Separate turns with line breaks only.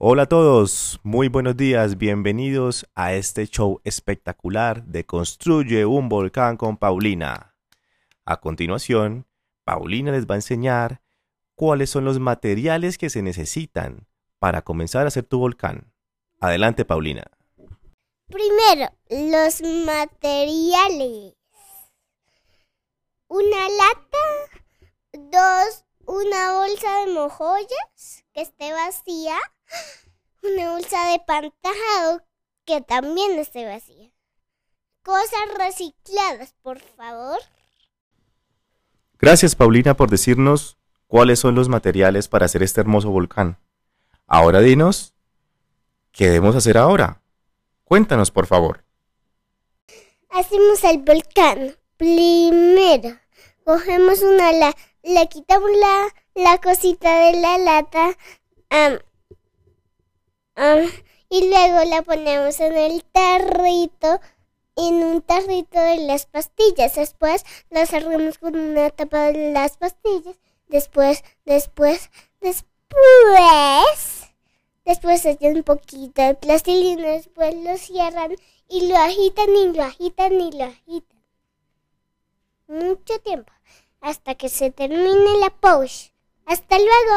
Hola a todos, muy buenos días, bienvenidos a este show espectacular de Construye un volcán con Paulina. A continuación, Paulina les va a enseñar cuáles son los materiales que se necesitan para comenzar a hacer tu volcán. Adelante, Paulina.
Primero, los materiales. Una lata, dos, una bolsa de mojollas que esté vacía, una bolsa de pantajado que también esté vacía. Cosas recicladas, por favor.
Gracias, Paulina, por decirnos cuáles son los materiales para hacer este hermoso volcán. Ahora dinos, ¿qué debemos hacer ahora? Cuéntanos, por favor.
Hacemos el volcán. Primero, cogemos una la, le quitamos la, la cosita de la lata am, y luego la ponemos en el tarrito, en un tarrito de las pastillas. Después la cerramos con una tapa de las pastillas. Después, después, después, después echan un poquito de plastilina, después lo cierran y lo agitan y lo agitan y lo agitan. Mucho tiempo hasta que se termine la pose. Hasta luego.